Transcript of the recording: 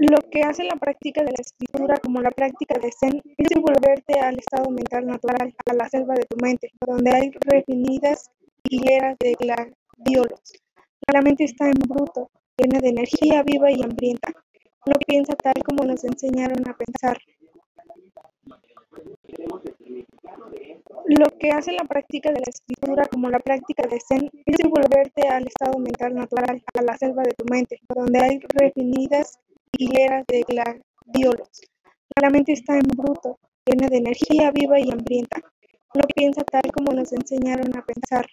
Lo que hace la práctica de la escritura como la práctica de Zen es devolverte al estado mental natural, a la selva de tu mente, donde hay refinidas hileras de gladiolos. La mente está en bruto, llena de energía viva y hambrienta. No piensa tal como nos enseñaron a pensar. Lo que hace la práctica de la escritura como la práctica de Zen es devolverte al estado mental natural, a la selva de tu mente, donde hay refinidas hileras de gladiolos. La mente está en bruto, llena de energía viva y hambrienta. No piensa tal como nos enseñaron a pensar.